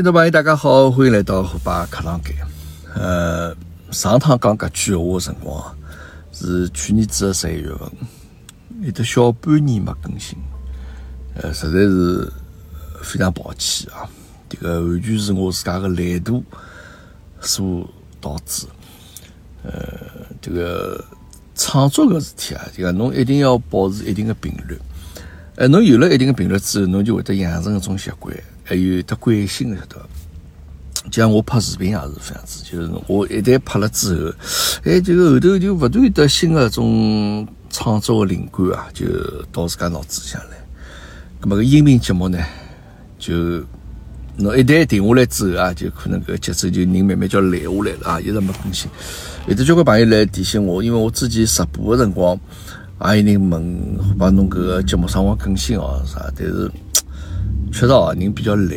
听众朋友，大家好，欢迎来到虎爸课堂间。呃，上趟讲搿句闲话的辰光是去年子的十一月份，有得小半年没更新，呃，实在是非常抱歉啊。这个完全是我自家的懒惰所导致。呃，这个创作个事体啊，就讲侬一定要保持一定的频率。呃，侬有了一定的频率之后，侬就会得养成一种习惯。还有得惯性晓得伐？就像我拍视频也是这样子，就是我一旦拍了之后，哎，这个后头就不断得新的种创作的灵感啊，就到自家脑子里向来。那么个音频节目呢，就侬一旦停下来之后啊，就可能个节奏就人慢慢就懒下来了啊，一直没更新。有的交关朋友来提醒我，因为我之前直播的辰光，也有人问，把侬搿个节目上网更新哦啥，但是。确实哦，人比较懒。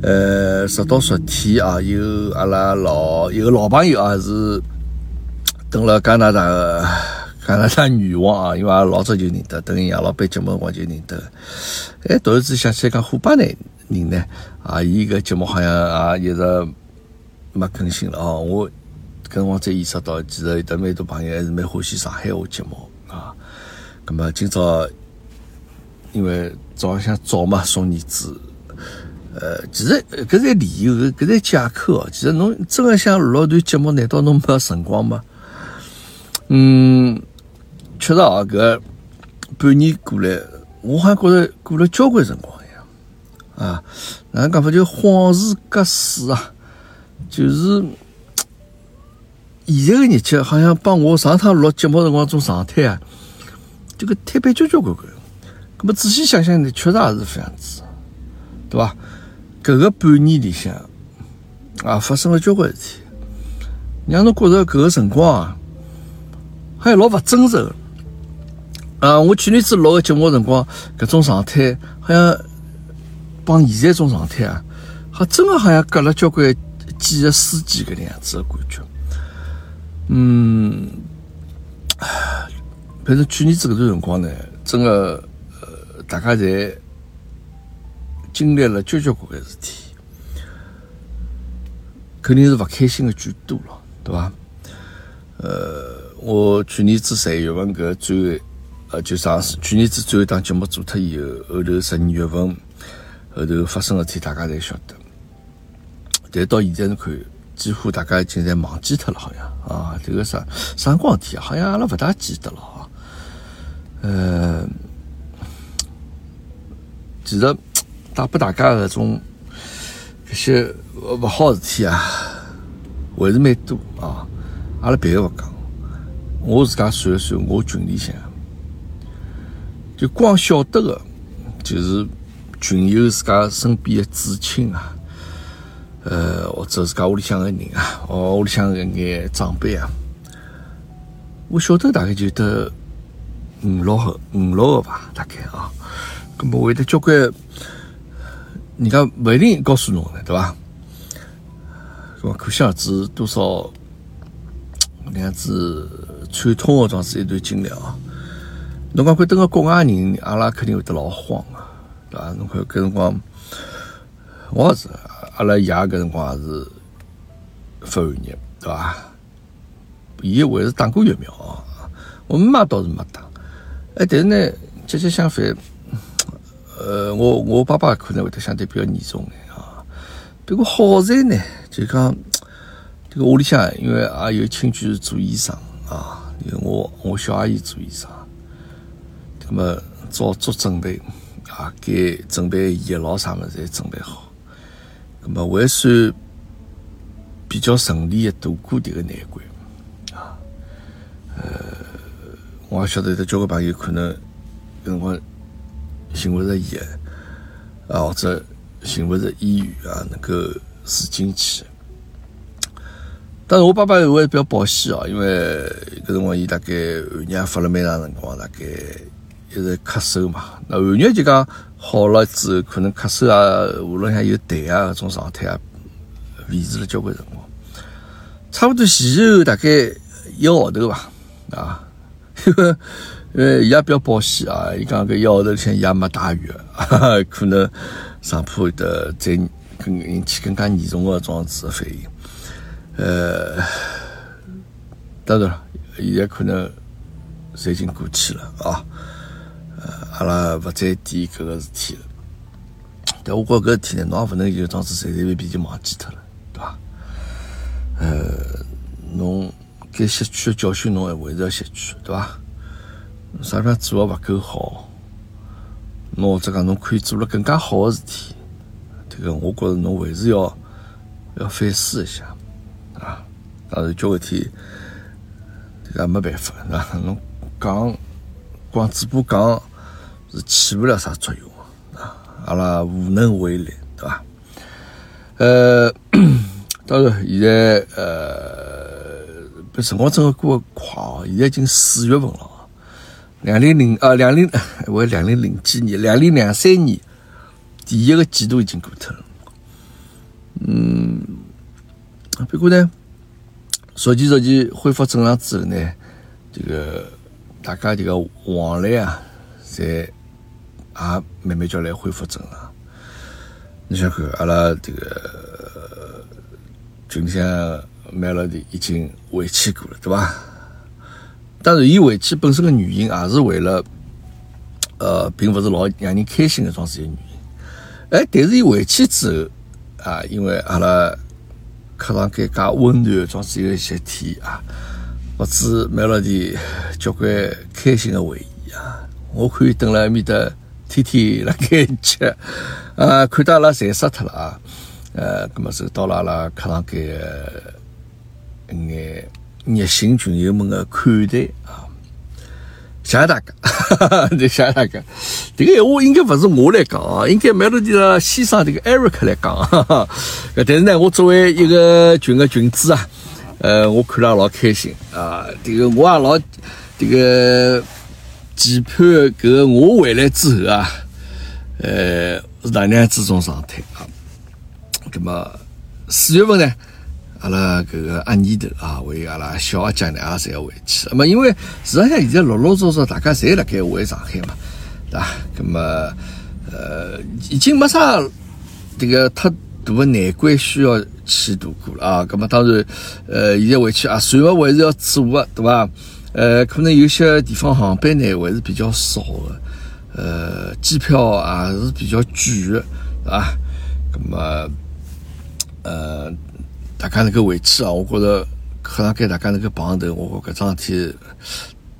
呃，直到昨天啊，有阿拉老有个老朋友啊，是 等了加拿大的 加拿大女王啊，因为阿拉老早就认得，等杨老板节目辰光就认得。哎，突然之间想起来讲虎爸呢人呢啊，伊个节目好像啊一直没更新了哦。我跟我才意识到，其实有得蛮多朋友还是蛮欢喜上海话节目啊。那么今朝。因为早浪向早嘛，送儿子，呃，其实搿是理由，搿是借口哦。其实侬真个想录段节目，难道侬没辰光吗？嗯，确实啊，搿半年过来，我好像觉着过了交关辰光一样啊。哪能讲法就恍如隔世啊？就是现在个日节，好像帮我上趟录节目辰光种状态啊，这个特别交交关关。那么仔细想想呢，确实也是这样子，对吧？搿个半年里向啊，发生了交关事体，让侬觉着搿个辰光啊，好像老勿真实啊！我去年子录个节目辰光，搿种状态好像帮现在种状态啊，好真个好像隔了交关几个世纪搿能样子的感觉。嗯，反正去年子搿段辰光呢，真个。大家侪经历了交交关关事体，肯定是勿开心的居多了，对伐？呃，我去年子十一月份搿最后，呃，就上去年子最后一档节目做脱以后，后头十二月份后头发生的事体，大家侪晓得。但到现在侬看，几乎大家已经侪忘记脱了，好像啊，这个啥啥光事体，好像阿拉勿大记得了啊，呃。其实带拨大家搿种搿些勿好事体啊，还是蛮多啊。阿拉别个勿讲，我自家算一算，我群里向就光晓得个，就是群友自家身边的至亲啊，呃，或者自家屋里向个人啊，哦，屋里向个眼长辈啊，我晓得大概就得五六个，五六个吧，大概啊。咁么会得交关，人家勿一定告诉侬的，对伐？咁可想而知多少那样子惨痛的，状是一段经历啊！侬讲看，等个国外人，阿拉肯定会得老慌啊，对伐？侬看搿辰光，我也是，阿拉爷搿辰光也是发寒热，对伐？伊还是打过疫苗啊，我妈倒是没打，哎，但是呢，恰恰相反。呃，我我爸爸可能会得相对比较严重点啊。不过好在呢，就讲这个屋里向，因为也有亲戚是做医生啊，因为我我小阿姨做医生，那么早做准备啊，给准备药老啥么子侪准备好，那么还算比较顺利的度过这个难关啊。呃，我也晓得有交关朋友可能跟我。寻勿着药啊，或者寻勿着医院啊，能够住进去。但是我爸爸还是比较保险哦，因为搿辰光伊大概寒热发了蛮长辰光，大概一直咳嗽嘛。那寒热就讲好了之后，可能咳嗽啊，喉咙向有痰啊，搿种状态啊，维持了交关辰光。差不多前后大概一个号头吧，啊，因为。因为伊也比较保险啊，伊讲搿一号头里向伊也没带雨，可能上铺的再更引起更加严重的种子反应。呃，当然了，现在可能侪已经过去了啊。呃，阿拉勿再提搿个事体了。但我觉搿事体呢，侬也勿能就装子随随便便就忘记脱了，对伐？呃，侬该吸取的教训，侬还是要吸取，对伐？啥地方做的勿够好，侬或者讲侬可以做了更加好的事体，这个我觉着侬还是要要反思一下啊。当然，交关天这个没办法，是吧？侬讲光嘴巴讲是起不了啥作用啊，阿拉无能为力，对伐？呃，当然，现在呃，辰光真的过得快哦，现在已经四月份了。两零零啊，两零 我两零零几年，两零两三年第一个季度已经过脱了。嗯，不过呢，逐渐逐渐恢复正常之后呢，这个大家这个往来啊，在也慢慢叫来恢复正常。你想看，阿拉这个群里向买了的已经回去过了，对吧？当然，伊回去本身的原因也是为了，呃，并不是老让人开心的桩事体原因。哎，但是伊回去之后啊，因为阿拉客场间介温暖，桩事有一些天啊，不止买了点交关开心的回忆啊。我可以等了埃面搭天天辣盖吃啊，看到阿拉馋死脱了啊。呃，葛么是到了阿拉客场间一眼。热心群友们的款待，谢谢大家，谢谢大家。这个闲话应该不是我来讲啊，应该买了的先生这个 Eric 来讲。哈哈但是呢，我作为一个群的群主啊，呃，我看了老开心啊。这个我也老这个期盼，搿个我回来之后啊，呃，是哪样子种状态啊？那么四月份呢？阿拉搿个阿年头啊，为阿拉小阿姐呢，也侪要回去。那么，因为实际上现在陆陆续续大家侪辣盖回上海嘛，对伐？那么，呃，已经没啥这个太大的难关需要去度过了啊。那么，当然，呃，现在回去啊，船务还是要做的，对伐？呃，可能有些地方航班呢还是比较少的，呃，机票啊是比较贵的，对伐？那么，呃。大家能够回去啊，我觉着可能跟大家能够碰头，我觉搿桩事体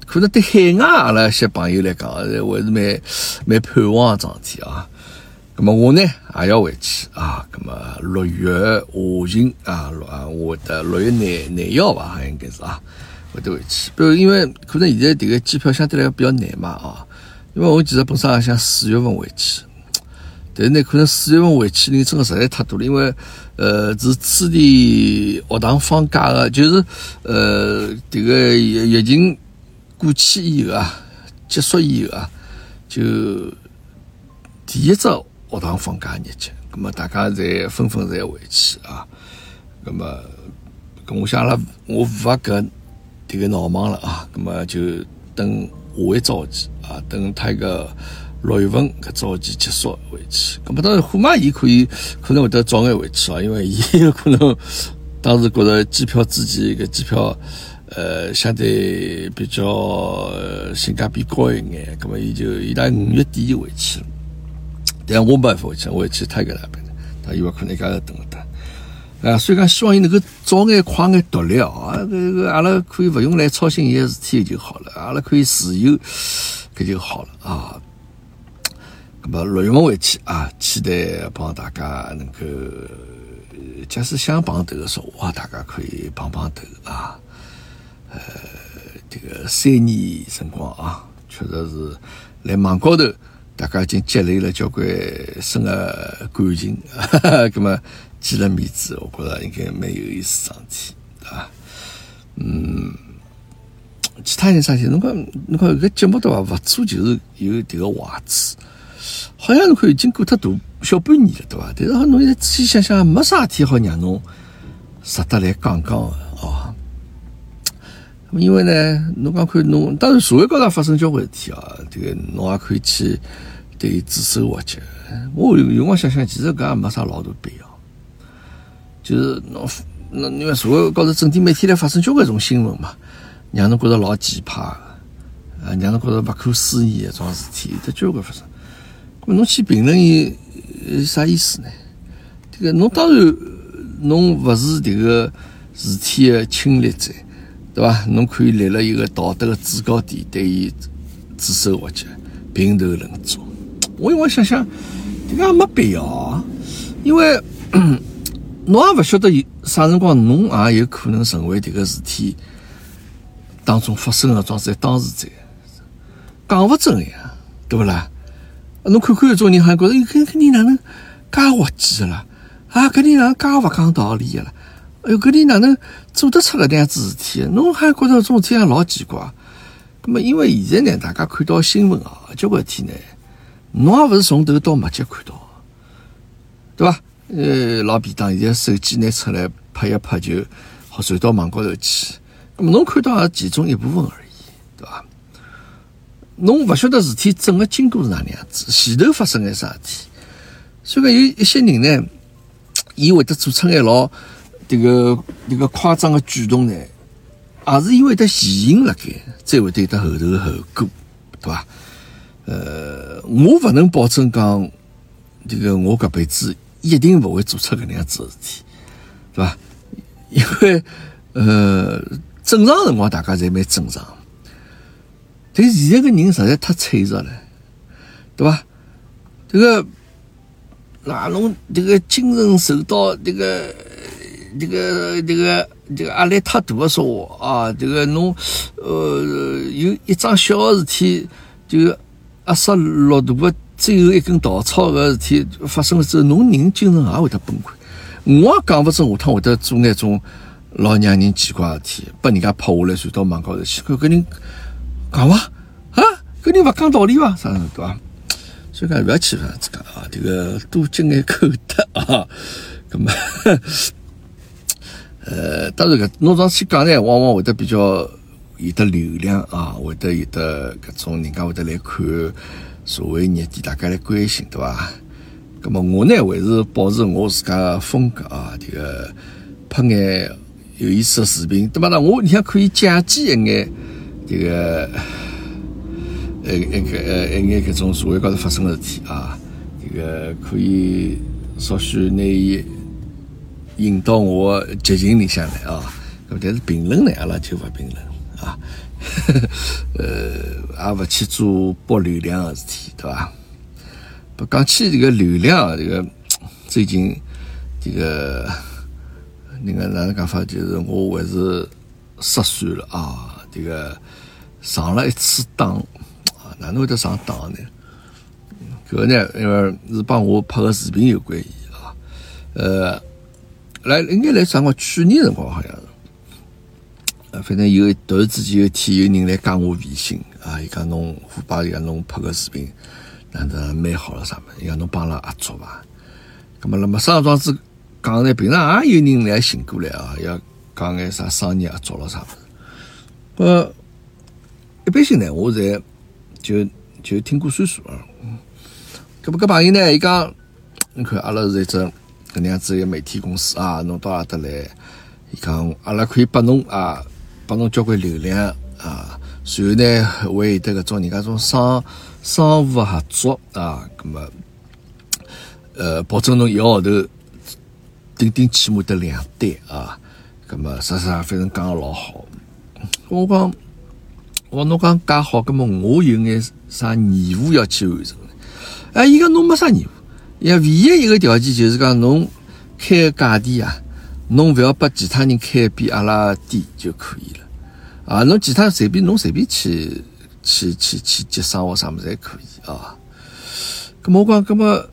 可能对海外阿拉一些朋友来讲，还是蛮蛮盼望的桩事体啊。那么我呢也要回去啊。那么六月下旬啊，六啊，我的六月廿廿一号吧，应该是啊，会得回去。不，因为可能现在这个机票相对来讲比较难嘛啊。因为我其实本身也想四月份回去。但是呢，可能四月份回去人真的实在太多了，因为呃是此地学堂放假的，就是呃这个疫情过去以后啊，结束以后啊，就第一只学堂放假日节，那么大家侪纷纷侪回去啊，那么跟我想了，我无法跟这个闹忙了啊，那么就等下一着急啊，等他一个。六月份搿早期结束回去，搿么当然虎妈伊可以可能会得早眼回去啊，因为伊有可能当时觉着机票之前搿机票呃相对比较性价比高一眼，搿么伊就伊拉五月底就回去了。但我没办法回去，我回去太个那边的，他以为可能一家要等了他啊，所以讲希望伊能够早眼快眼独立啊，搿个阿拉可以勿用来操心伊个事体就好了，阿拉可以自由搿就好了啊。么六月份回去啊，期待帮大家能够，假使想碰头的说话，大家可以碰碰头啊。呃，这个三年辰光啊，确实是在网高头，大家已经积累了交关深的感情，哈哈，那么见了面子，我觉着应该蛮有意思，桩事体啊。嗯，其他人啥事？侬看，侬看，搿节目对伐？勿做就是有迭个坏处。好像侬看已经过脱大小半年了，对伐？但是侬现在仔细想想，没啥事体好让侬值得来讲讲的哦。因为呢，侬讲看侬，当然社会高头发生交关事体啊，这个侬也可以去对伊指手画脚。我有辰光想想，其实搿也没啥老大必要。就是侬那因为社会高头整天每天来发生交关种新闻嘛，让侬觉着老奇葩个，啊，让侬觉着不可思议个桩事体，有得交关发生。侬去评论伊，有啥意思呢？这个侬当然侬勿是迭个事体的亲历者，对伐？侬可以立了一个道德的制高点，对伊指手画脚、评头论足。我因为想想，这个也没必要，因为。侬也勿晓得啥辰光，侬也有可能成为迭个事体当中发生的桩事当事者，讲勿准呀，对勿啦？侬看看有种人，好像觉着，搿搿人哪能介滑稽个啦？啊，搿人哪能介勿讲道理个啦？哎哟，搿人哪能做得出搿能样子事体？侬还觉着种体老奇怪？咁么，因为现在呢，大家看到新闻啊，交关事体呢，侬也勿是从头到末节看到，对伐？呃，老便当，现在手机拿出来拍一拍就好传到网高头去。那么侬看到也其中一部分而已，对伐？侬勿晓得事体整个经过是哪能样子，前头发生眼啥事体。所以讲有一些人呢，伊会得做出眼老这个这个夸张的举动呢，也是因为得前因辣盖，才会得有得后头后果，对伐？呃，我勿能保证讲这个我搿辈子。一定勿会做出搿能样子的事体，对伐？因为呃，正常辰光大家侪蛮正常，但现在个人实在太脆弱了，对伐？这个哪侬这个精神受到这个这个这个这个压力太大的说话啊，这个侬呃有一桩小的事体就压杀骆驼的。最后一根稻草个事体发生了之后，侬人精神也会得崩溃。我也讲勿准下趟会得做那种老让人奇怪事体，把人家拍下来传到网高头去。搿搿人讲伐？啊，搿人勿讲道理伐？啥对伐？所以讲勿要去烦自家啊，这个多积眼口德啊。搿么，呃，当然搿侬上去讲呢，往往会得比较有得流量啊，会得有得搿种人家会得来看。社会热点，大家来关心，对伐？那么我呢，还是保持我自家的风格啊，这个拍眼有意思的视频，对吧？那我你想可以借鉴一眼这个呃那个呃一眼搿种社会高头发生的事体啊，这个可以稍许拿伊引到我剧情里向来啊。但是评论呢，阿拉就勿评论啊。呃，也勿去做博流量的事体，对伐？不讲起这个流量，这个最近这个那个哪能讲法？就是我还是失算了啊！这个上了一次当啊，哪能会得上当呢？搿个呢，因为是帮我拍个视频有关系啊。呃，来应该来上个去年辰光好像是。呃，反正有突然之间有一天有人来加我微信啊，伊讲侬虎爸伊讲侬拍个视频，哪能蛮好了啥么？伊讲侬帮阿拉合作伐？咁么，那么上庄子讲呢，平常也有人来寻过来啊，要讲眼啥商业合作了啥么？呃，一般性呢，我在就就听过算数啊。咁么，搿朋友呢，伊讲，你看阿拉是一只搿能样子一个媒体公司啊，侬到阿搭来，伊讲阿拉可以拨侬啊。拨侬交关流量啊，随后呢会有得搿种人家种商商务合作啊，咁么呃保证侬一个号头顶顶起码得两单啊，咁么啥啥反正讲个老好。我讲我侬讲介好，咁么我有眼啥义务要去完成？哎，伊讲侬没啥义务，也唯一一个条件就是讲侬开个价钿啊。侬勿要把其他人开比阿拉低就可以了，啊，侬其他随便侬随便去去去去接生活啥么子侪可以啊。咁么我讲，咁么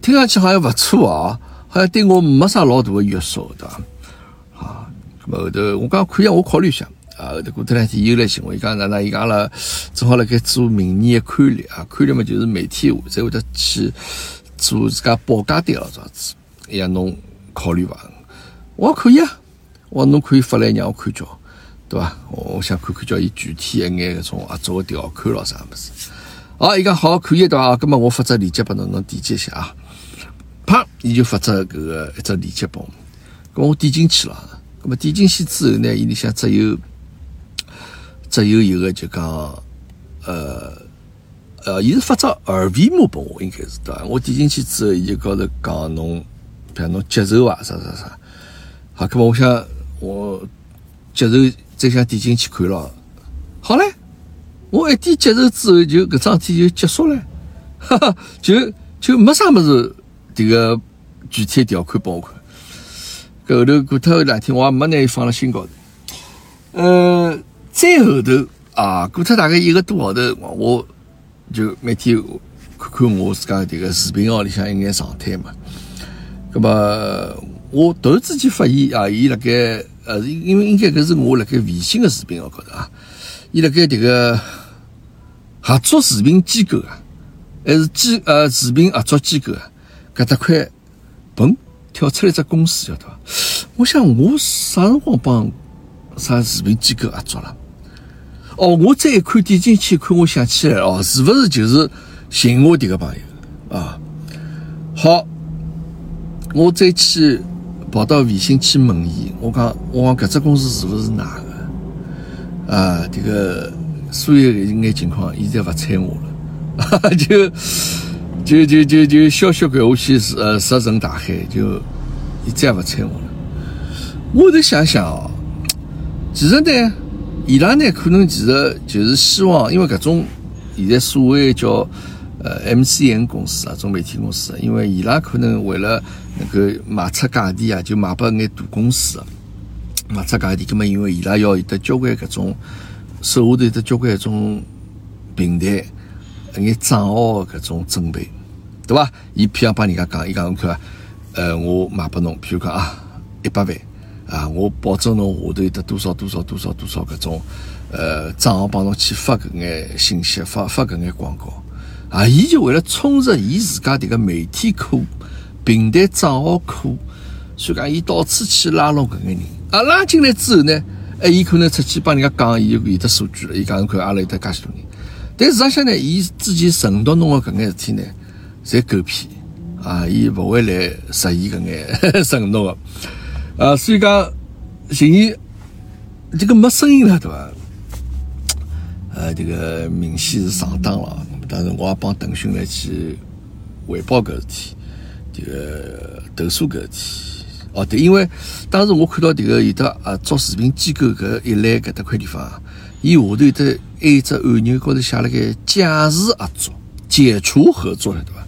听上去好像勿错啊，好像对我没啥老大个约束，对伐？啊，咁么后头我讲可以，我考虑一下。啊，后头过头两天又来寻我，伊讲哪能？伊讲阿拉正好辣盖做明年的刊例啊，刊例嘛就是媒体才会得去做自家报价单咯，这样子。哎呀侬考虑伐？我可以啊，我侬可以发来让我看叫，对伐？我想看看叫伊具体一眼搿种合作个条款咯啥物事。好，伊讲好可以对伐？葛末我发只链接拨侬，侬点击一下啊。啪，伊就发只搿个一只链接拨我。咁我点进去了，咁么点进去之后呢，伊里向只有只有一个就讲，呃呃，伊是发只二维码拨我，应该是对伐？我点进去之后，伊就高头讲侬，比如侬接受啊，啥啥啥。好，咁么我想我接受，再想点进去看了，好嘞，我一点接受之后，就搿桩事体就结束了，哈哈，就就没啥么子迭个具体条款拨我看。搿后头过脱两天，我也没拿伊放辣心高头。呃，再后头啊，过脱大概一个多号头，我就每天看看我自家迭个视频号里向一眼状态嘛。那么，我突然之间发现啊，伊辣盖呃，因为应该搿是我辣盖微信个视频号高头啊，伊辣盖迭个合作视频机构啊，还是机呃视频合作机构啊，搿搭块嘣跳出来一只公司，晓得伐？我想我啥辰光帮啥视频机构合作了？哦，我再一看点进去看，我想起来哦，是不是就是寻我迭个朋友啊？好，我再去跑到微信去问伊，我讲我讲搿只公司是不是哪个？啊，迭个所有一眼情况，伊侪勿睬我了，就就就就就消息掼下去，呃，石沉大海，就伊再也勿睬我了。我在想想哦，其实呢，伊拉呢可能其实就是希望，因为搿种现在所谓叫呃 MCN 公司啊，种媒体公司，因为伊拉可能为了能够卖出价钿啊，就卖拨眼大公司，卖出价钿，葛末因为伊拉要有得交关搿种手下头有得交关搿种平台，一眼账号搿种准备，对伐？伊譬如帮人家讲，伊讲看，呃，我卖拨侬，譬如讲啊，一百万。啊！我保证侬下头有得多少多少多少多少搿种，呃，账号帮侬去发搿眼信息，发发搿眼广告。啊，伊就为了充实伊自家迭个媒体库、平台账号库，所以讲伊到处去拉拢搿眼人。啊，拉进来之后呢，哎，伊可能出去帮人家讲，伊有有得数据了。伊讲看阿拉有得介许多人，但事实上呢，伊之前承诺侬个搿眼事体呢，侪狗屁啊！伊勿会来实现搿眼 承诺个。啊，所以讲，寻伊这个没声音了，对伐？呃，这个明显是上当了。当时我也帮腾讯来去汇报搿事体，这个投诉搿事体。哦，对，因为当时我看到这个有的啊做视频机构搿一栏搿搭块地方，伊下头有得一只按钮高头写了个假释合作、解除合作了，对伐？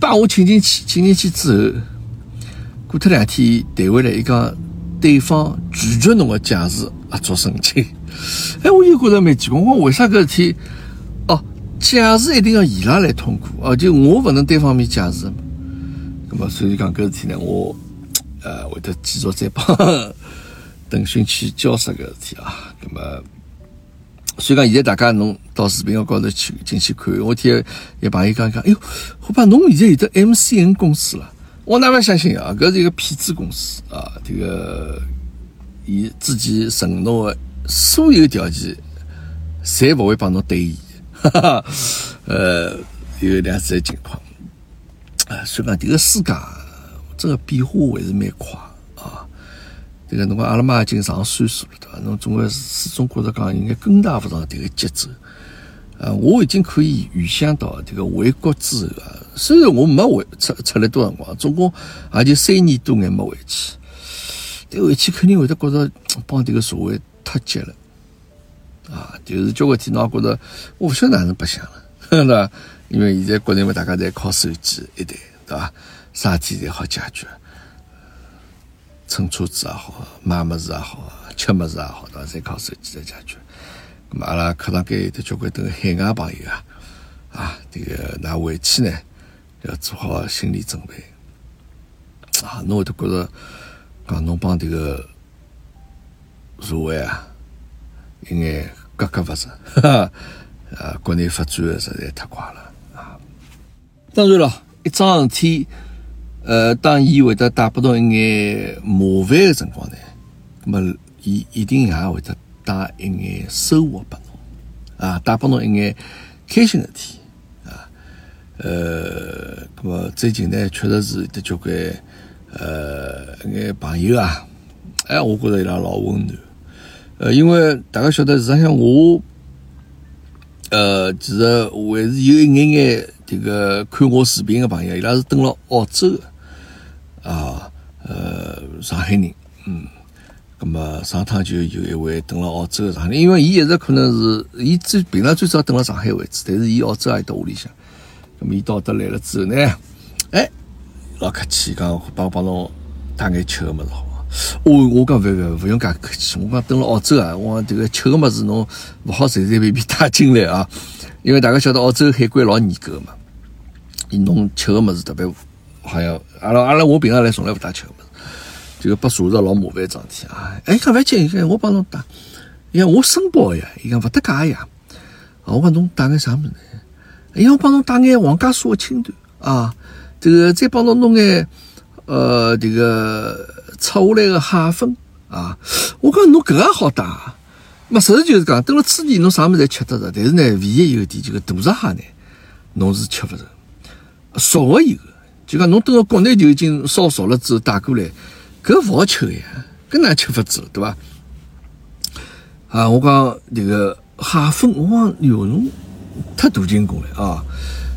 把我请进去，请进去之后。过脱两天，谈回来，伊讲对方拒绝侬个假释合作申请。哎，我又觉着蛮奇怪，我为啥搿事体？哦，假释一定要伊拉来通过，哦，就我勿能单方面假释。那么，所以讲搿事体呢，我呃会得继续再帮 腾讯去交涉搿事体啊。那么，所以讲现在大家侬到视频号高头去进去看，我听一朋友讲讲，哎哟，我把侬现在有得 MCN 公司了。我哪能相信啊？搿是一个骗子公司啊！这个伊自己承诺的所有条件，侪勿会帮侬兑现。哈哈，呃，有两种情况啊。所以讲，这个世界这个变化还是蛮快啊。这个侬讲阿拉妈已经上岁数了，对伐？侬总归始终觉着讲应该跟大勿上这个节奏。啊，我已经可以预想到这个回国之后啊，虽然我没回出出来多辰光，总共也就三年多，眼没回去。但回去肯定会得觉着帮这个社会脱节了，啊，就是交关天侬也觉着我勿晓得哪能白相了，对伐？因为现在国内嘛，大家在靠手机一台，对伐？啥事体侪好解决，乘车子也好，买物事也好，吃物事也好，对伐？侪靠手机在解决。咁阿拉课堂间有得交关等海外朋友啊，啊，这个那回去呢要做好心理准备啊，侬会得觉着讲侬帮这个社会啊，应该格格勿入，啊，国内发展实在太快了啊。当然了，一桩事体，呃，当伊会得带拨到一眼麻烦的辰光呢，咁么伊一定也会得。带一眼收获拨侬啊，带拨侬一眼开心的体。啊。呃，咁么最近呢，确实是得交关呃，眼朋友啊，哎，我觉着伊拉老温暖。呃，因为大家晓得，实际上我，呃，其实还是有一眼眼这个看我视频的朋友，伊拉是蹲了澳洲的，啊，呃，上海人，嗯，那么上趟就有一位等了澳洲的上海，因为伊一直可能是，伊最平常最早等了上海为止，但是伊澳洲也到屋里向，那么伊到得来了之后呢，哎，老客气，讲帮帮侬带眼吃的物事好。我我讲勿勿勿用介客气，我讲蹲辣澳洲啊，我讲迭个吃个物事侬勿好随随便便带进来啊，因为大家晓得澳洲海关老严格嘛，伊侬吃个物事特别好像阿拉阿拉我平常来从来勿带吃个物事，这个被查着老麻烦桩事体啊。哎，讲勿紧，我帮侬带，伊讲我申报呀，伊讲勿得介呀。我讲侬带眼啥物事呢？伊讲我帮侬带眼皇家苏的青团啊，这个再帮侬弄眼呃这个。拆下来个蟹粉啊！我讲侬搿个好打，嘛实事求是讲，等了此地侬啥物事侪吃得着，但是呢，唯一一个点就个大闸蟹呢，侬是吃勿着。熟个有，就讲侬等了国内就已经烧熟了之后带过来，搿勿好吃个呀，搿哪吃法子对伐？啊，我讲迭个蟹粉，我讲哟侬太大进攻了啊！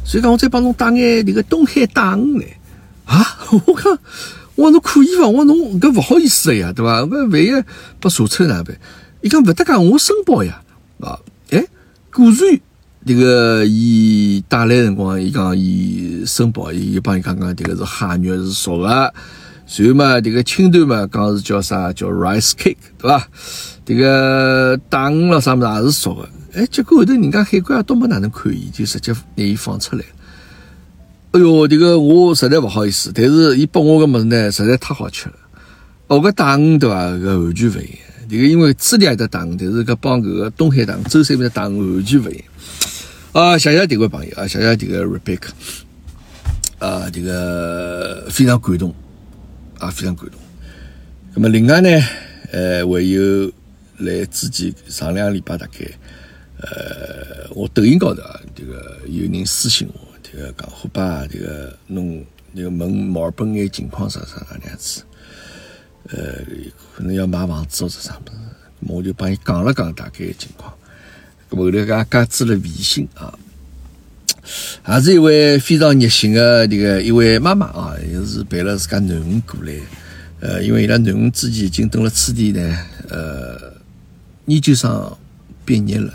所以讲我再帮侬带眼迭个东海大鱼来啊！我讲。我讲侬可以伐？我讲侬搿勿好意思个呀，对伐？搿万一被查出哪办？伊讲勿得讲，我申报呀，啊，哎，果然迭个伊带来辰光，伊讲伊申报，伊帮伊讲讲，迭个是蟹肉是熟个，然后嘛，迭个青团嘛，讲是叫啥？叫 rice cake，对伐？迭个大鱼咯啥物事也是熟个，哎，结果后头人家海关也都没哪能看伊，就直接拿伊放出来。哎哟，这个我实在不好意思，但是伊拨我个物事呢，实在太好吃了。哦，个大鱼对伐？搿完全勿一样。这个因为智利也得大鱼，但是搿帮搿个东海大鱼、舟山边的鱼完全勿一样。啊，谢谢这位朋友啊，谢谢这个 Rebecca，啊，这个非常感动也，非常感动。那么另外呢，呃，还有来之前上两个礼拜大概，呃，我抖音高头啊，这个有人私信我。这个讲虎爸，这个弄那个问墨尔本眼情况啥啥那样子，呃，可能要买房子或者啥么子，我就帮伊讲了讲大概情况。后来加加支了微信啊，还是一位非常热心的这个一位妈妈啊，也是陪了自家囡恩过来。呃，因为伊拉囡恩之前已经蹲了此地呢，呃，研究生毕业了，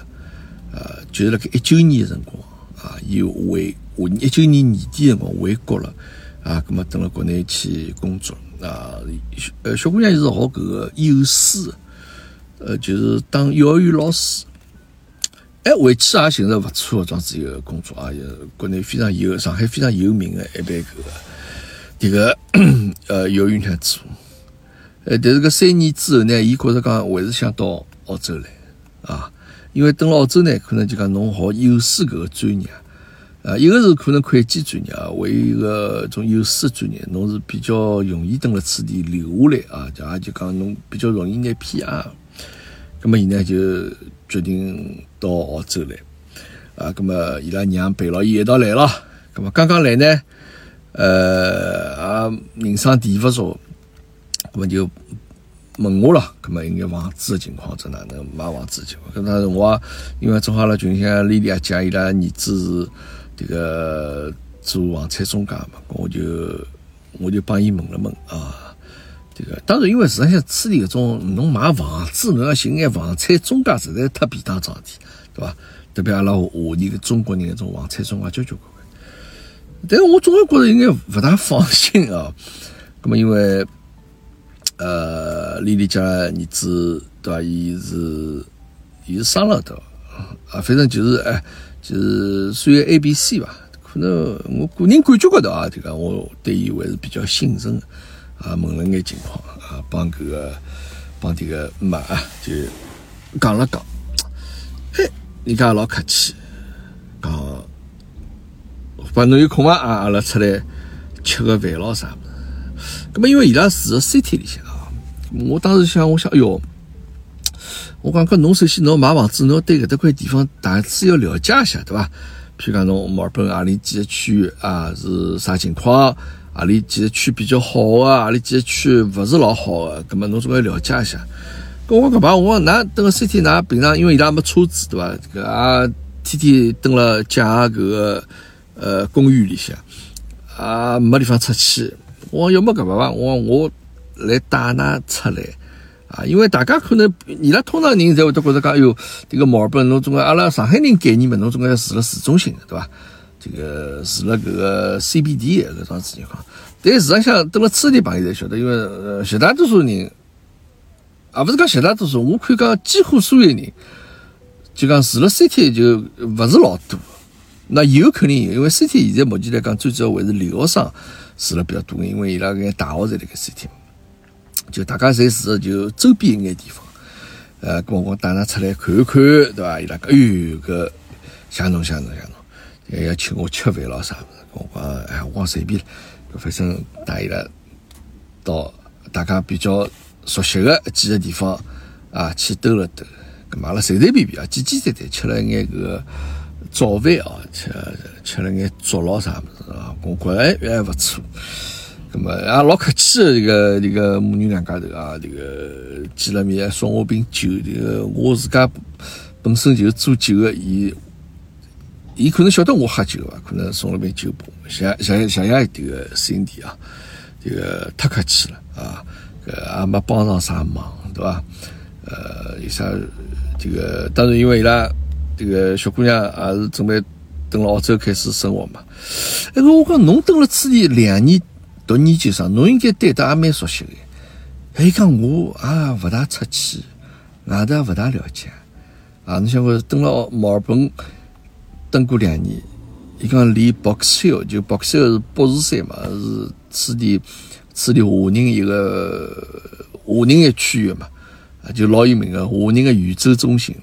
呃，就是辣盖一九年的辰光啊，又回。一九年年底辰光回国了，啊，咁么等了国内去工作啊，呃，小姑娘就是学搿个幼师，呃，就是当幼儿园老师，哎，回去也寻着勿错的这样子一个工作啊，也国内非常有上海非常有名的一般搿个迭个 呃幼儿园里做，呃，但是搿三年之后呢，伊觉着讲还是想到澳洲来啊，因为等澳洲呢，可能就讲侬学幼师搿个专业。啊，一个是可能会计专业啊，为一个种幼师专业，侬是比较容易等了此地留下来啊，就也就讲侬比较容易拿 P R。咁么伊呢就决定到澳洲来啊，咁么伊拉娘陪牢伊一道来咯。咁么刚刚来呢，呃啊人生地不熟，咁么就问我了，咁么应该房子的情况在哪能买房子情况？咁当时我因为正好辣群里向丽丽也讲伊拉儿子是。这个做房产中介嘛，我就我就帮伊问了问啊。这个当然，因为实际上处理搿种侬买房子，侬要寻眼房产中介，实在太便当桩事体，对伐？特别阿拉华人个中国人搿种房产中介交交关关。但是我总归觉着应该勿大放心啊。咁么因为呃，丽丽家儿子对伐？伊是伊是生了头啊，反正就是哎。就是属于 A、B、C 吧，可能我个人感觉高头啊，这个我对伊还是比较信任的啊。问了眼情况啊，帮搿个帮这个妈啊，就讲了讲，人家老客气，讲，反侬有空伐啊？阿拉出来吃个饭咯啥么？咁么因为伊拉住在 City 里向啊，我当时想，我想，哎哟。我讲，搿侬首先侬买房子，侬要对搿搭块地方大致要了解一下，对伐？譬如讲侬墨尔本阿里几个区啊，是啥情况阿里几个区比较好个，阿里几个区勿是老好个，葛末侬总归了解一下。搿我搿帮我㑚蹲个 CT，㑚平常因为伊拉没车子对伐？搿啊天天蹲辣家搿个呃公寓里向，啊没地方出去。我要么搿办法，我我来带㑚出来。啊，因为大家可能伊拉通常人侪会得觉着讲，哎哟，这个墨尔本侬总归阿拉上海人概念嘛，侬总归要住辣市中心的，对伐？这个住辣搿个 CBD 搿桩子情况。但事实上，蹲辣此地朋友才晓得，因为呃绝大多数人，啊，勿是讲绝大多数，我看讲几乎所有人，就讲住了 CT 就勿是老多。那有肯定有，因为 CT 现在目前来讲，最主要还是留学生住了比较多，因为伊拉搿大学在辣盖 CT。就大家侪住的就周边一眼地方，呃，我我带㑚出来看一看，对伐？伊拉讲，哎哟，搿像侬像侬像侬，还要请我吃饭咯啥物事？我讲，哎，我随便，反正带伊拉到大家比较熟悉的几个地方啊，去兜了兜，咁阿拉随随便便啊，简简单单吃了一眼搿个早饭啊，吃吃了眼粥咯啥物事啊，我觉哎还勿错。咁么也老客气的，这个这个母女两家头啊，这个见了面送我瓶酒。这个我自家本身就做酒的，伊伊可能晓得我喝酒伐，可能送了瓶酒拨我。谢谢谢谢这个兄弟啊，这个太客气了啊，呃也没帮上啥忙，对吧？呃，有啥这个当然因为伊拉这个小姑娘也是准备等澳洲开始生活嘛。哎，我讲侬等了此地两年。读研究生，侬应该对得也蛮熟悉的。伊讲我也勿大出去，外头也勿大了解。啊，侬想我蹲了墨尔本蹲过两年，伊讲离 Box Hill 就 Box Hill 是博士山嘛，是此地处理华人一个华人一区域嘛，啊，就老有名个华人个宇宙中心。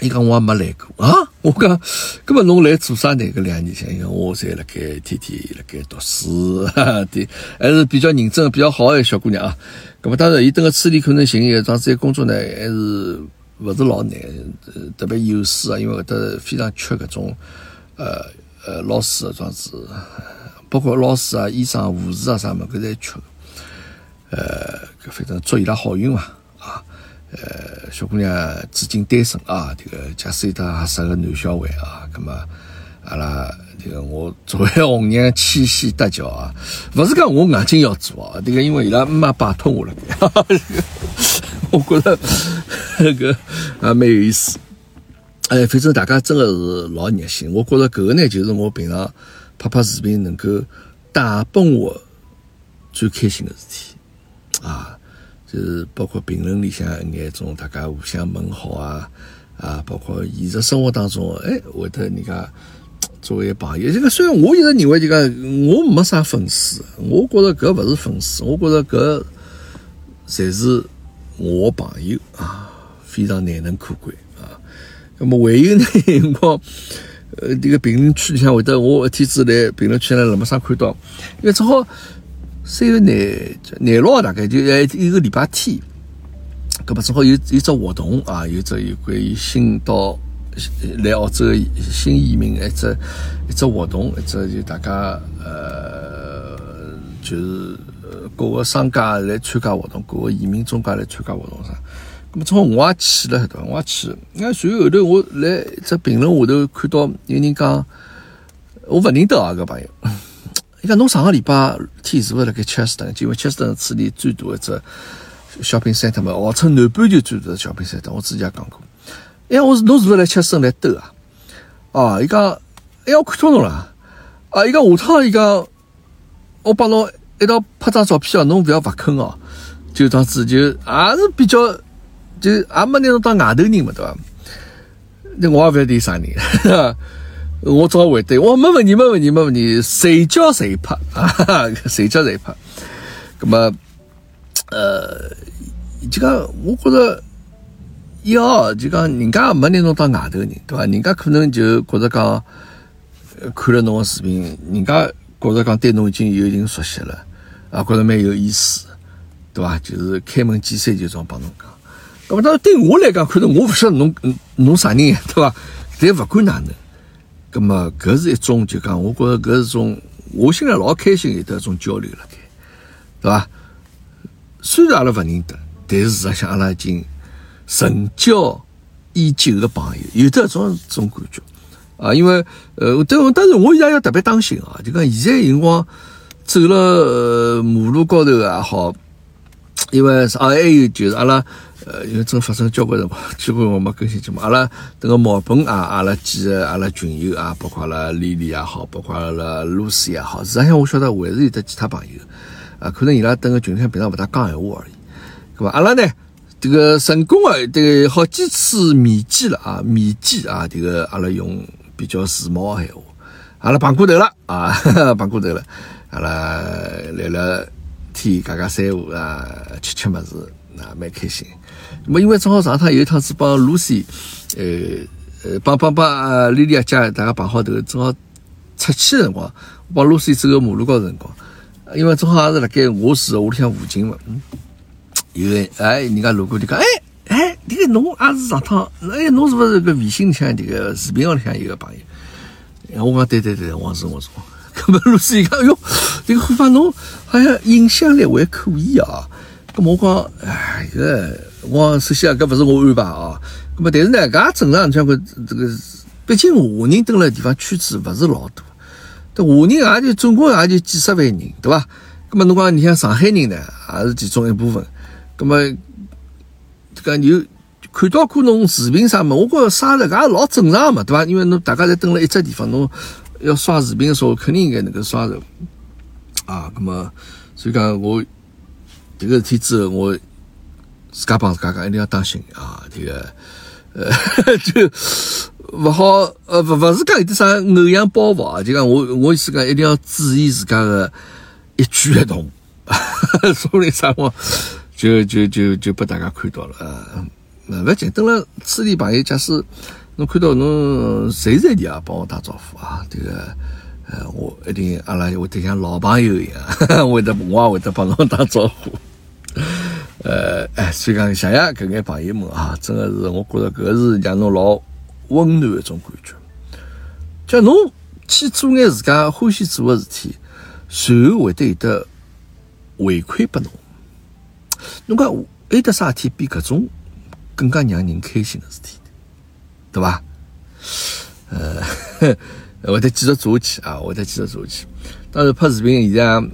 伊讲我也没来过啊！我讲，搿么侬来做啥呢？搿两年前，伊讲我在辣盖天天辣盖读书，对，还是比较认真、比较好个小姑娘啊。搿么当然，伊等个此地可能寻一个桩子工作呢，还是勿是老难，特别有势啊，因为搿搭非常缺搿种呃呃老师个桩子，包括老师啊、医生、护士啊啥物事，搿侪缺。呃，搿反正祝伊拉好运嘛，啊。呃，小姑娘至今单身啊，这个假使有得合适个男小孩啊，那么阿拉这个我作为红娘牵线搭桥啊，勿是讲我硬劲要做啊，这个因为伊拉没拜托我了，我觉得那个啊蛮有意思。哎，反正大家真的是老热心，我觉得搿个呢，就是我平常拍拍视频能够带拨我最开心的事体啊。就是包括评论里向眼种大家互相问好啊啊，包括现实生活当中，哎，会得人家 作为朋友，这个虽然我一直认为这个我没啥粉丝，我觉得搿勿是粉丝，我觉得搿才是我朋友啊，非常难能可贵啊。那么还有呢，辰光呃，这个评论区里向会得我一天子来评论区呢，辣么上看到，因为正好。三月廿廿六号大概就哎一个礼拜天，搿么正好有有只活动啊，有只有关于新到来澳洲新移民一只一只活动，一只就大家呃就是各个商家来参加活动，各个移民中介来参加活动啥。搿么正好我也去了，对伐？我也去了。那随后头我来只评论下头看到有人讲，我勿认得啊，搿朋友。伊讲侬上个礼拜天是勿是辣盖切斯顿？因为切斯顿是里最大一只小品山特嘛，号称南半球最大的小品山特。我之前也讲过。哎，我是侬是勿是来切斯顿来兜啊？哦，伊讲，哎，我看到侬了。啊，伊讲下趟伊讲，我帮侬一道拍张照片哦，侬勿要勿肯哦。就当子就也是比较，就也没拿侬当外头人嘛，对伐？那我也勿晓得啥人。我只好回答，我没问题，没问题，没问题，谁叫谁拍啊？谁叫谁拍？那么，呃，就讲，我觉得，要就讲，人家没拿侬当外头人，对吧？人家可能就觉得讲，看了侬个视频，人家觉着讲对侬已经有一定熟悉了，啊，觉着蛮有意思，对吧？就是开门见山就这样帮侬讲。那，对我来讲，可能我不晓得侬侬啥人，对伐？但不管哪能。咁么，搿是一种就讲，我觉着搿是种我心里老开心，有得一种交流了，对伐？虽然阿拉勿认得，但是实际上阿拉已经成交已久的朋友，有得一种种感觉啊。因为呃，但但是我现在要特别当心啊，就讲现在辰光走了马路高头也好，因为啊还有就是阿拉。呃，因为真发生交关辰光，基本我没更新节目。阿拉迭个毛本啊，阿拉几个阿拉群友啊，包括阿拉丽丽也好，包括阿拉露西也好，实际上我晓得还是有得其他朋友啊，可能伊拉等个群里向平常勿大讲闲话而已。搿么阿拉呢，这个成功的迭个好几次面基了啊，面基啊，迭个阿拉用比较时髦个闲话，阿拉碰过头了啊，碰过头了，阿拉聊聊天，讲讲三胡啊，吃吃物事。啊，蛮开心。么因为正好上趟有一趟是帮 Lucy，呃呃，帮帮帮丽丽家大家碰好头，正好出去的辰光，帮 Lucy 走个马路高头辰光，因为正好也是辣盖我住屋里向附近嘛，嗯，有人哎，人家路过就讲，哎哎，这个侬也是上趟，哎，侬是不是个微信里向这个视频里向一个朋友？我讲对对对，我是我是。搿么 Lucy 讲，哎哟，这个虎爸侬好像影响力还可以啊。咁我讲，哎，个我首先啊，搿勿是我安排啊。咁么，但是呢，搿也正常。你像搿这个，毕竟华人蹲辣地方圈子勿是老多，这华人也就总共也就几十万人，对伐？咁么，侬讲你像上海人呢，也是其中一部分。咁么，这个有看到过侬视频啥么？我觉着刷着搿也老正常嘛，对伐？因为侬大家侪蹲辣一只地方，侬要刷视频的时候，肯定应该能够刷着啊。咁么，所以讲我。这个事体之后，我自家帮自家讲，一定要当心啊！这个，呃，就勿好，呃，勿勿是讲有点啥偶像包袱啊，就讲我我意思讲，一定要注意自家的一举一动，所以啥话，就就就就被大家看到了啊！勿要紧，等了此地朋友，假使侬看到侬随时随地啊，帮我打招呼啊！这个。呃，我一定阿拉会得像老朋友一样，会得我也会得帮侬打招呼。呃，哎，所以讲谢谢搿眼朋友们啊，真的是我觉着搿是让侬老温暖一种感觉。叫侬去做眼自家欢喜做的事体，随后会得有得回馈拨侬。侬讲有得啥事体比搿种更加让人开心的事体，对伐？呃。会得继续做下去啊！会得继续做下去。当然拍视频现在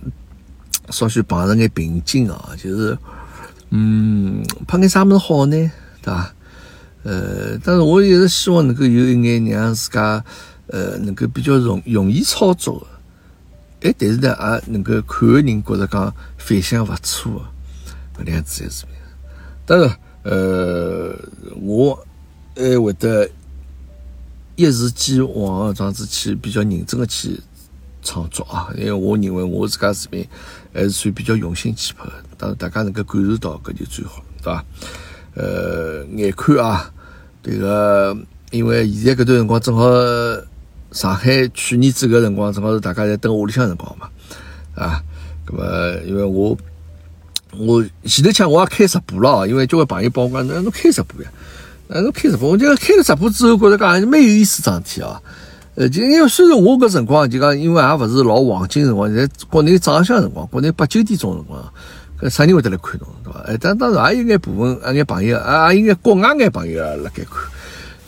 稍许碰着眼瓶颈啊，就是，嗯，拍眼啥么子好呢？对吧？呃，但是我一直希望能够有一眼让自家呃能够比较容容易操作的，哎，但是呢也能够看个人觉着讲反响勿错的搿样子的视频。当然，呃，我还会得。一如既往这样子去比较认真的去创作啊，因为我认为我自家视频还是算比较用心去拍的，当大家能够感受到，搿就最好，对伐？呃，眼看啊，这个因为现在搿段辰光正好上海去年子搿辰光正好是大家在等屋里向辰光嘛，啊，那么因为我我前头腔我也开直播了，因为交关朋友帮我讲，侬侬开直播呀？呃，侬开直播，我就开了直播之后，觉着讲还是蛮有意思桩事体啊。呃，就因为虽然我搿辰光就讲，因为也勿是老黄金辰光，现在国内早浪向辰光，国内八九点钟辰光，搿啥人会得来看侬，对伐？哎，但当然也有眼部分，啊眼朋友，啊也有眼国外眼朋友辣盖看。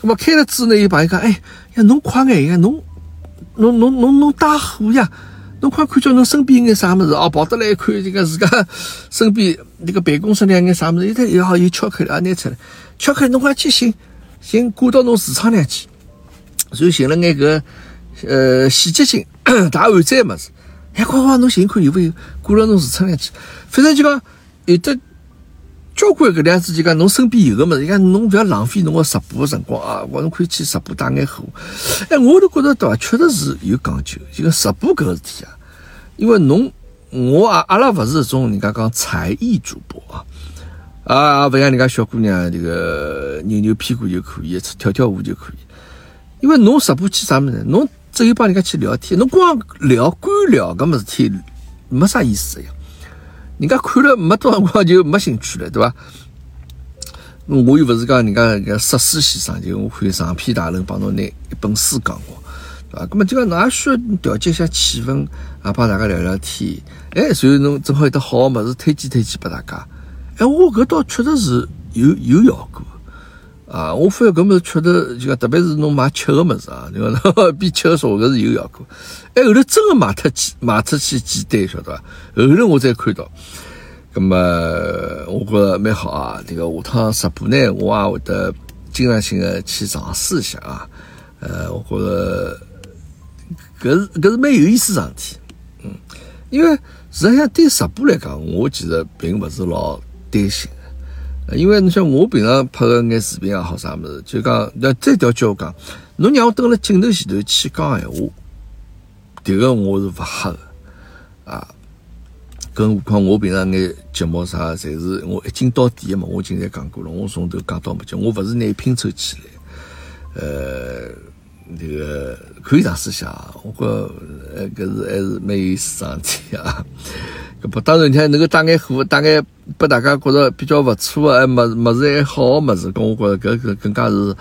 那么开了之后呢，有朋友讲，哎呀，侬快眼呀，侬侬侬侬侬带货呀，侬快看叫侬身边有眼啥物事哦，跑得来一看这个自家身边那个办公室里眼啥物事，一睇也好有巧克力啊，拿出来。巧克力侬快去寻寻挂到侬橱窗里去，然后寻了眼个呃洗洁精、大碗仔么子，哎，快快侬寻看有没有挂了侬橱窗里去。反正就讲有的交关搿样子，就讲侬身边有个么子，讲侬不要浪费侬个直播辰光啊，我侬可以去直播带眼货。哎，我都觉得对伐？确实是有讲究，就讲直播搿个事体啊，因为侬我啊阿拉勿是搿种人家讲才艺主播啊。啊，不像人家小姑娘，这个扭扭屁股就可以，跳跳舞就可以。因为侬直播去啥么子？侬只有帮人家去聊天，侬光聊干聊搿么事体没啥意思呀。人家看了没多少辰光就没兴趣了，对吧？我又不是讲人家个石书先生，就我看长篇大论帮侬拿一本书讲过，对伐？咁么就讲侬也需要调节一下气氛，啊，帮大家聊聊天，哎，所以侬正好有得好个物事推荐推荐拨大家，哎，我搿倒确实是有有效果。啊，我发现搿物事确实就讲，特别是侬买吃个物事啊，就讲比吃个少，搿是有效果。哎，后头真个卖脱几卖出去几单，晓得伐？后头我才看到，葛么我觉着蛮好啊。这个下趟直播呢，我也会得经常性个去尝试一下啊。呃，我觉着搿是搿是蛮有意思桩事体，嗯，因为实际上对直播来讲，我其实并勿是老担心。因为你像我平常拍个眼视频也好啥物事，就讲那再调叫我讲，侬让我蹲辣镜头前头去讲闲话，迭个我是勿吓个啊。更何况我平常眼节目啥，侪是我一镜到底个嘛。我今才讲过了，我从头讲到末节，我勿是拿拼凑起来。呃，迭个可以尝试下，我觉呃搿是还是蛮有意思桩事体啊。不，当然你看能够带眼货，带眼拨大家觉着比较勿错个，哎，物物事还好个物事，跟我觉着搿个更加是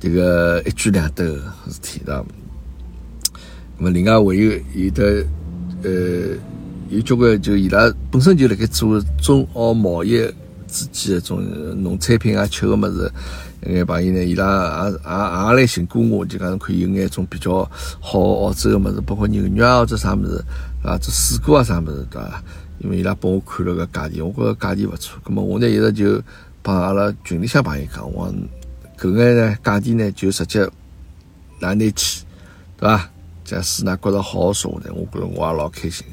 这个一举两得个事体的。那么另外还有有的呃，有交关就伊拉本身就辣盖做中澳贸易之间的种农产品啊，吃个物事，眼朋友呢，伊拉也也也来寻过我，就讲可以有眼种比较好澳洲个物事，包括牛肉啊或者啥物事啊，这水果啊啥物事，对伐？因为伊拉帮我看了个价钿，我觉着价钿勿错。咁么我呢一直就帮阿拉群里向朋友讲，我搿眼呢价钿呢就直接拿拿去，对伐？假使㑚觉着好好说呢，我觉着我也老开心，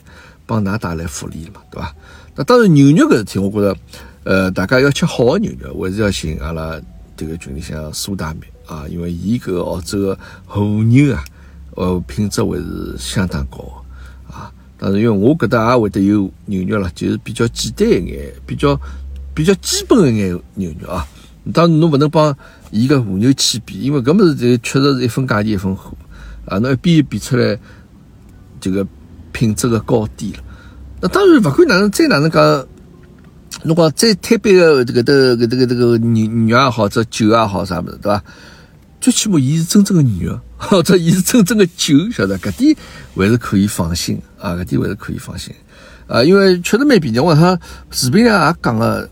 帮㑚带来福利了嘛，对伐？那当然牛肉搿事体，我觉着呃大家要吃好个牛肉，还是要寻阿拉迭个群里向苏大美啊，因为伊搿个澳洲个和牛啊，呃品质还是相当高。但是因为我搿搭也会得有牛肉了，就是比较简单一眼，比较比较基本一眼牛肉啊。当然侬勿能帮伊个和牛去比，因为搿物事就确实是一分价钿一分货啊。侬一比比出来这个品质的高低了。那当然勿管哪能再哪能讲，侬讲再推杯个这个的搿这个这个牛牛也好，这酒也好啥物事，对伐？最起码伊是真正的牛肉。或者伊是真正的酒，晓得搿点还是可以放心啊，搿点还是可以放心啊，因为确实蛮便宜。我他视频上也讲了，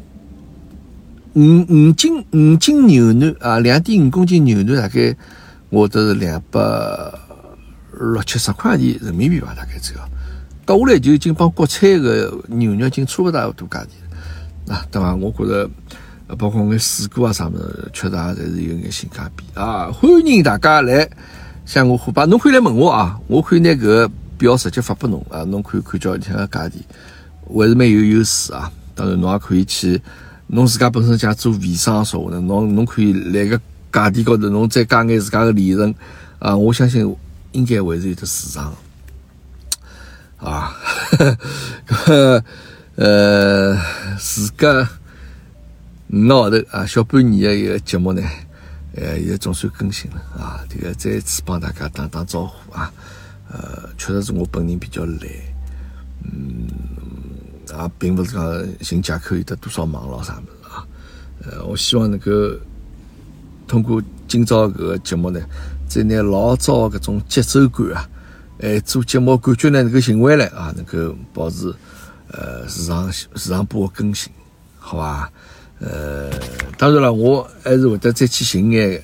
五五斤五斤牛腩啊，两点五公斤牛腩大概我都是两百六七十块钱人民币吧，大概只要倒下来就已经帮国产的牛肉已经差不多多价钿啊，对伐？我觉着。包括眼水果啊啥么子，确实也侪是有眼性价比啊！欢迎大家来向我汇报，侬可以来问我啊，我可以拿搿个表直接发拨侬啊，侬可以看叫里向个价钿，还是蛮有优势啊。当然侬也可以去，侬自家本身想做微商说话呢，侬侬可以来个价钿高头，侬再加眼自家个利润啊，我相信应该还是有的市场啊。呃，自家。五个号头啊，小半年的一个节目呢，呃，也总算更新了啊。这个再次帮大家打打招呼啊，呃，确实是我本人比较懒，嗯，啊，并不是讲寻借口有得多少忙咯啥么子啊。呃，我希望能够通过今朝搿个节目呢，再拿老早搿种节奏感啊，哎，做节目感觉呢能够寻回来啊，能够保持呃时常时常播更新，好伐？呃，当然了，我还是会得再去寻眼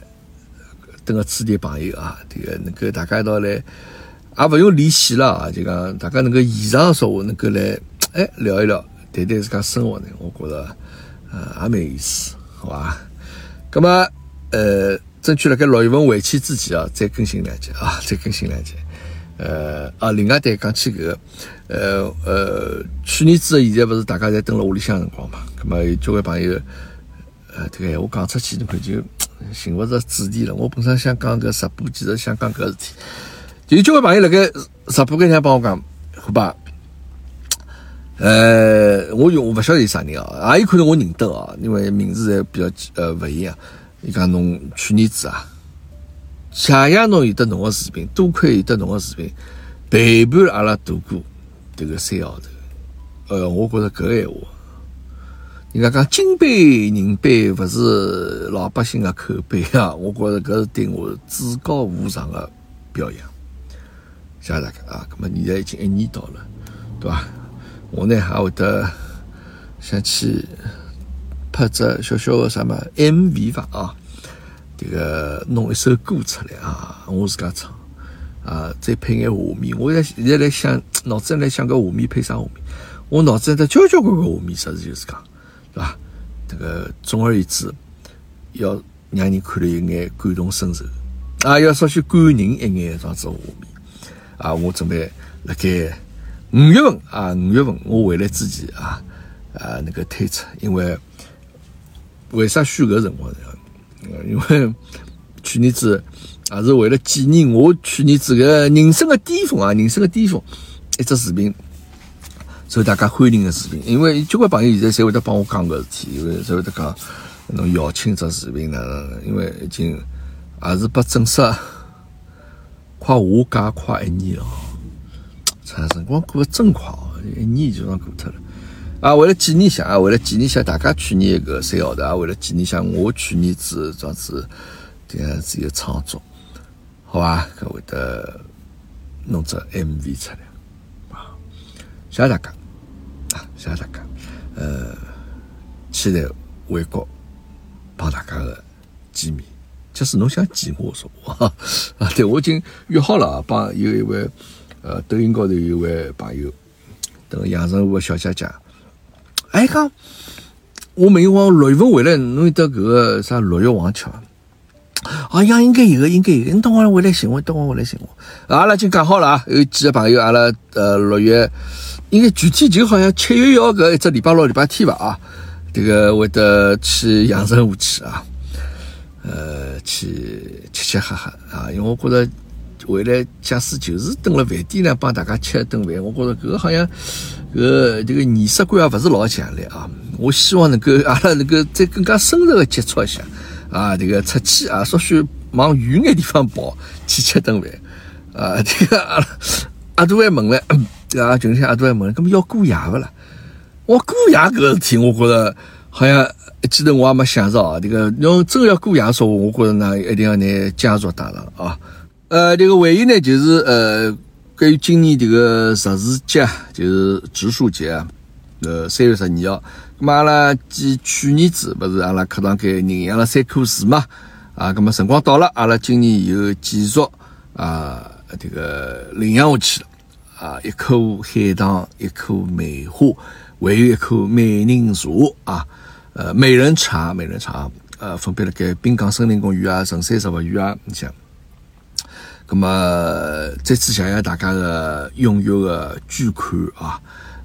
等个此地朋友啊，这个能够大家一道来，也勿用联系了啊，就讲大家能够现场说话，能够来哎聊一聊，谈谈自家生活呢，我觉着呃也蛮有意思，好吧？那么呃，争取辣盖六月份回去之前啊，再更新两集啊，再更新两集。呃啊，另外对讲起搿个，呃呃，去年子现在勿是大家侪蹲辣屋里向辰光嘛，葛末有交关朋友，呃，这个闲话讲出去，侬看就寻勿着主题了。我本身想讲搿直播，其实想讲搿事体，就有交关朋友辣盖直播间向帮我讲，好吧？呃，我用我勿晓得有啥人啊，也有可能我认得啊，因为名字侪比较呃勿一样。伊讲侬去年子啊。谢谢侬有得侬个视频，多亏有得侬个视频陪伴阿拉度过迭个三号头。呃，我觉着搿个闲话，人家讲金杯银杯勿是老百姓个口碑啊，我觉着搿是对我至高无上的表扬。谢谢大家啊！那么现在已经一年到了，对吧？我呢还会得想去拍只小小的什么 MV 吧啊！这个弄一首歌出来啊，我自家唱啊，再配眼画面。我现在现在来想，脑子里来想个画面配啥画面？我脑子里头交交关关画面，实事求是讲，对吧？这个总而言之，要让人看了一眼感同身受啊，要稍许感人一眼这样子画面啊！我准备辣盖五月份啊，五月份我回来之前啊啊那个推出，因为为啥选搿辰光呢？因为去年子也是为了纪念我去年子个人生的巅峰啊，人生的巅峰，一只视频。受大家欢迎的视频，因为交关朋友现在侪会得帮我讲搿事体，因为侪会得讲侬邀请只视频呢，因为已经也是把正式快下架快一年了，长辰光过得真快哦，一年就算过脱了。啊，为了纪念一下啊，为了纪念一下大家去年个三号头啊，为了纪念一下我去年子桩子这样子一个创作，好吧，搿会得弄只 MV 出来啊，谢谢大家。谢谢大家，呃，期待回国帮大家的见面。假使侬想见我，说我啊，对我已经约好了啊，帮有一位呃抖音高头有一位朋友，等个阳澄湖的小姐姐，哎讲，我每往六月份回来，侬有得搿个啥六月黄吃伐？啊，呀，应该有个，应该有个，你等会回来寻我，等会回来寻我。阿拉已经讲好了啊，有几个朋友，阿拉呃六月。应该具体就好像七月一号搿一只礼拜六、礼拜天吧啊，这个会得去阳澄湖去啊，呃，去吃吃喝喝啊，因为我觉得回来假使就是蹲了饭店呢，帮大家吃一顿饭，我觉得搿个好像搿这个仪式感也勿是老强烈啊。我希望能够阿拉能够再更加深入的接触一下啊，这个出去啊，稍许往远眼地方跑去吃顿饭啊，这个阿阿杜还问了。啊，就是阿多还问，那么要过夜勿啦？我过夜搿个事体，我觉着好像一记头我也没想着啊。这个要真要过夜说，我觉着呢一定要拿家族带上啊。呃，这个唯一呢就是呃，关于今年这个植树节，就是植树节啊，呃，三月十二号。咁阿拉继去年子不是阿拉课堂间领养了三棵树嘛？啊，咁么辰光到了，阿拉今年又继续啊，这个领养下去了。啊，一棵海棠，一棵梅花，还有一棵美人茶啊，呃，美人茶，美人茶，呃，分别辣盖滨江森林公园啊、城山植物园啊，你想，那么再次谢谢大家的踊跃的捐款啊，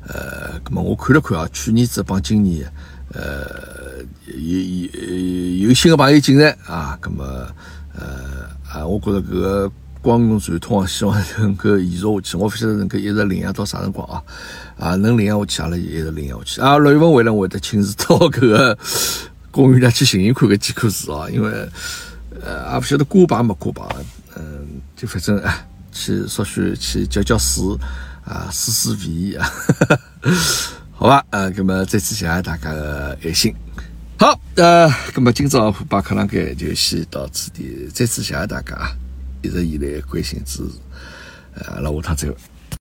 呃，那么我看了看啊，去年子帮今年，呃，有有有新的朋友进来啊，那么呃啊，我觉得搿个。光荣传统啊，希望能够延续下去。我不晓得能够一直领养到啥辰光啊？啊，能领养下去，阿拉就一直领养下去。啊，六月份回来，我得亲自到搿个公园里去寻寻看搿几棵树啊，因为呃，也不晓得挂牌没挂牌，嗯，就反正啊，去稍许去浇浇水啊，施施肥啊，好吧？呃，那么再次谢谢大家的爱心。好，呃，那么今朝把课堂间就先到此地，再次谢谢大家啊。一直以来关心支持，呃，那下趟再。